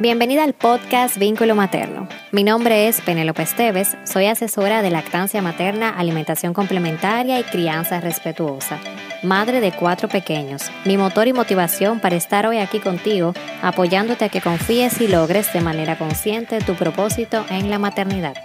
Bienvenida al podcast Vínculo Materno. Mi nombre es Penélope Esteves, soy asesora de lactancia materna, alimentación complementaria y crianza respetuosa. Madre de cuatro pequeños, mi motor y motivación para estar hoy aquí contigo, apoyándote a que confíes y logres de manera consciente tu propósito en la maternidad.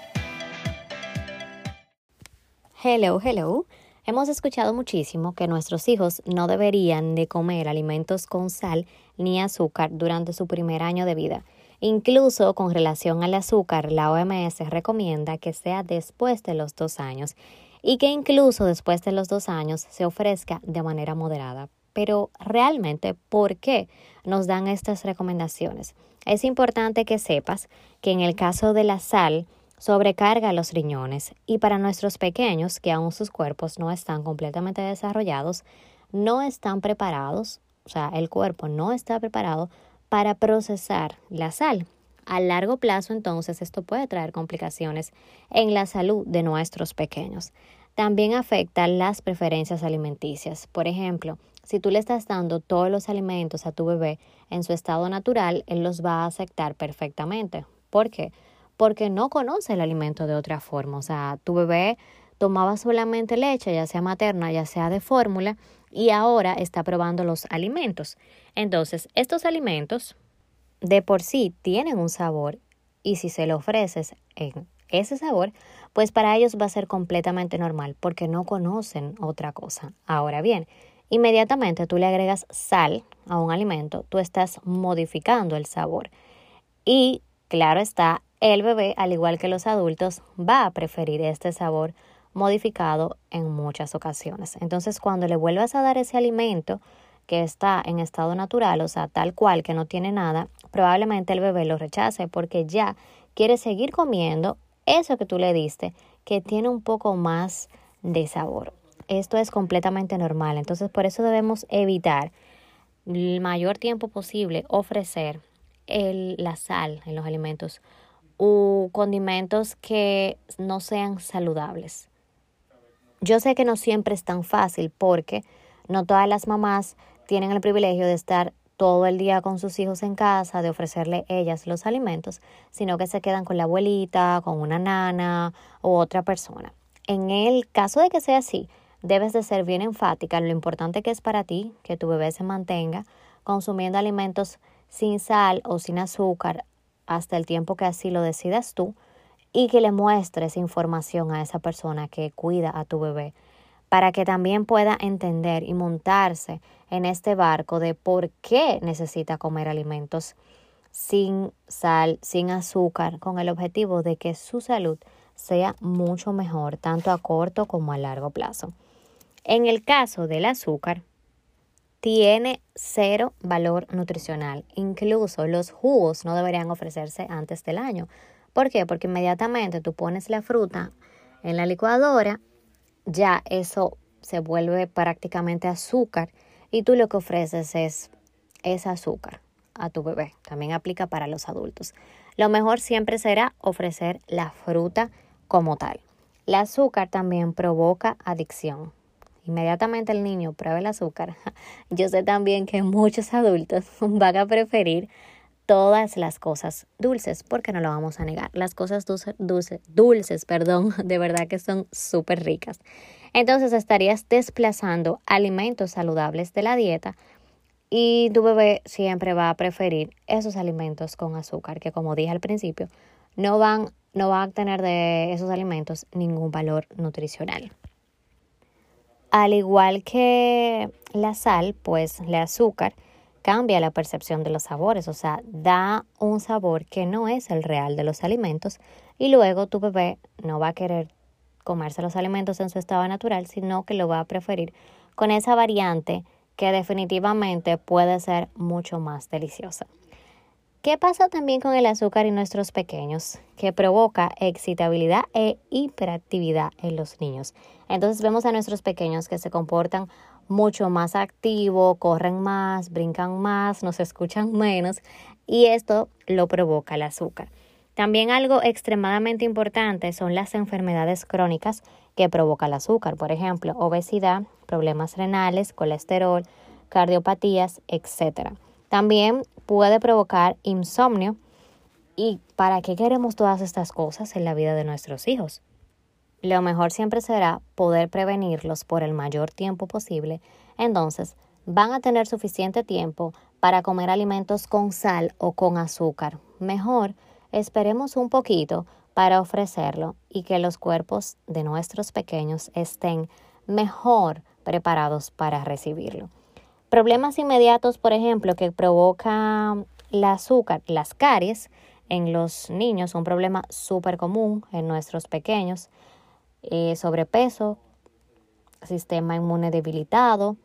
Hello, hello. Hemos escuchado muchísimo que nuestros hijos no deberían de comer alimentos con sal ni azúcar durante su primer año de vida. Incluso con relación al azúcar, la OMS recomienda que sea después de los dos años y que incluso después de los dos años se ofrezca de manera moderada. Pero realmente, ¿por qué nos dan estas recomendaciones? Es importante que sepas que en el caso de la sal, sobrecarga los riñones y para nuestros pequeños que aún sus cuerpos no están completamente desarrollados, no están preparados, o sea, el cuerpo no está preparado para procesar la sal. A largo plazo, entonces, esto puede traer complicaciones en la salud de nuestros pequeños. También afecta las preferencias alimenticias. Por ejemplo, si tú le estás dando todos los alimentos a tu bebé en su estado natural, él los va a aceptar perfectamente. ¿Por qué? porque no conoce el alimento de otra forma. O sea, tu bebé tomaba solamente leche, ya sea materna, ya sea de fórmula, y ahora está probando los alimentos. Entonces, estos alimentos de por sí tienen un sabor y si se lo ofreces en ese sabor, pues para ellos va a ser completamente normal porque no conocen otra cosa. Ahora bien, inmediatamente tú le agregas sal a un alimento, tú estás modificando el sabor. Y claro está, el bebé, al igual que los adultos, va a preferir este sabor modificado en muchas ocasiones. Entonces, cuando le vuelvas a dar ese alimento que está en estado natural, o sea, tal cual, que no tiene nada, probablemente el bebé lo rechace porque ya quiere seguir comiendo eso que tú le diste, que tiene un poco más de sabor. Esto es completamente normal, entonces por eso debemos evitar el mayor tiempo posible ofrecer la sal en los alimentos u condimentos que no sean saludables. Yo sé que no siempre es tan fácil porque no todas las mamás tienen el privilegio de estar todo el día con sus hijos en casa, de ofrecerle ellas los alimentos, sino que se quedan con la abuelita, con una nana u otra persona. En el caso de que sea así, debes de ser bien enfática en lo importante que es para ti que tu bebé se mantenga consumiendo alimentos sin sal o sin azúcar hasta el tiempo que así lo decidas tú y que le muestres información a esa persona que cuida a tu bebé para que también pueda entender y montarse en este barco de por qué necesita comer alimentos sin sal, sin azúcar, con el objetivo de que su salud sea mucho mejor, tanto a corto como a largo plazo. En el caso del azúcar, tiene cero valor nutricional. Incluso los jugos no deberían ofrecerse antes del año. ¿Por qué? Porque inmediatamente tú pones la fruta en la licuadora, ya eso se vuelve prácticamente azúcar y tú lo que ofreces es ese azúcar a tu bebé. También aplica para los adultos. Lo mejor siempre será ofrecer la fruta como tal. El azúcar también provoca adicción inmediatamente el niño pruebe el azúcar, yo sé también que muchos adultos van a preferir todas las cosas dulces, porque no lo vamos a negar. Las cosas dulces, dulces, dulces, perdón, de verdad que son súper ricas. Entonces estarías desplazando alimentos saludables de la dieta y tu bebé siempre va a preferir esos alimentos con azúcar, que como dije al principio, no van, no a tener de esos alimentos ningún valor nutricional. Al igual que la sal, pues el azúcar cambia la percepción de los sabores, o sea, da un sabor que no es el real de los alimentos y luego tu bebé no va a querer comerse los alimentos en su estado natural, sino que lo va a preferir con esa variante que definitivamente puede ser mucho más deliciosa. ¿Qué pasa también con el azúcar en nuestros pequeños? Que provoca excitabilidad e hiperactividad en los niños. Entonces vemos a nuestros pequeños que se comportan mucho más activos, corren más, brincan más, nos escuchan menos y esto lo provoca el azúcar. También algo extremadamente importante son las enfermedades crónicas que provoca el azúcar, por ejemplo, obesidad, problemas renales, colesterol, cardiopatías, etc. También puede provocar insomnio ¿Y para qué queremos todas estas cosas en la vida de nuestros hijos? Lo mejor siempre será poder prevenirlos por el mayor tiempo posible. Entonces, van a tener suficiente tiempo para comer alimentos con sal o con azúcar. Mejor, esperemos un poquito para ofrecerlo y que los cuerpos de nuestros pequeños estén mejor preparados para recibirlo. Problemas inmediatos, por ejemplo, que provoca el azúcar, las caries en los niños, un problema súper común en nuestros pequeños. Eh, sobrepeso, sistema inmune debilitado.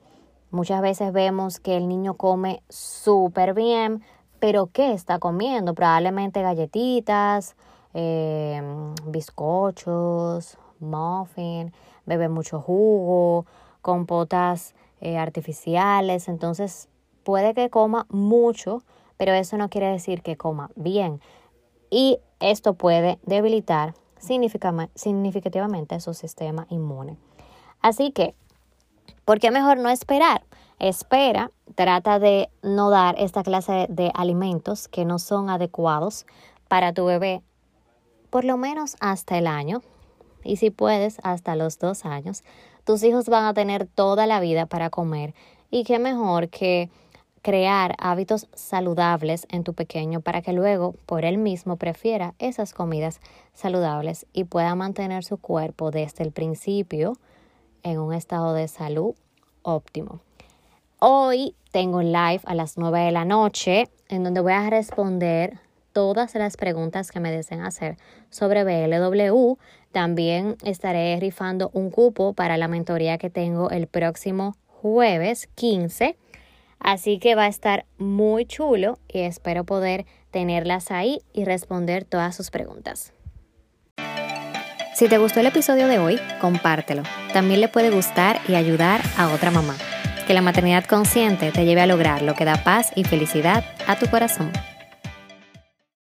Muchas veces vemos que el niño come súper bien, pero ¿qué está comiendo? Probablemente galletitas, eh, bizcochos, muffin, bebe mucho jugo, compotas eh, artificiales, entonces puede que coma mucho, pero eso no quiere decir que coma bien. Y esto puede debilitar significativamente su sistema inmune. Así que, ¿por qué mejor no esperar? Espera, trata de no dar esta clase de alimentos que no son adecuados para tu bebé por lo menos hasta el año y si puedes hasta los dos años. Tus hijos van a tener toda la vida para comer y qué mejor que crear hábitos saludables en tu pequeño para que luego por él mismo prefiera esas comidas saludables y pueda mantener su cuerpo desde el principio en un estado de salud óptimo. Hoy tengo live a las 9 de la noche en donde voy a responder todas las preguntas que me deseen hacer sobre BLW. También estaré rifando un cupo para la mentoría que tengo el próximo jueves 15. Así que va a estar muy chulo y espero poder tenerlas ahí y responder todas sus preguntas. Si te gustó el episodio de hoy, compártelo. También le puede gustar y ayudar a otra mamá. Que la maternidad consciente te lleve a lograr lo que da paz y felicidad a tu corazón.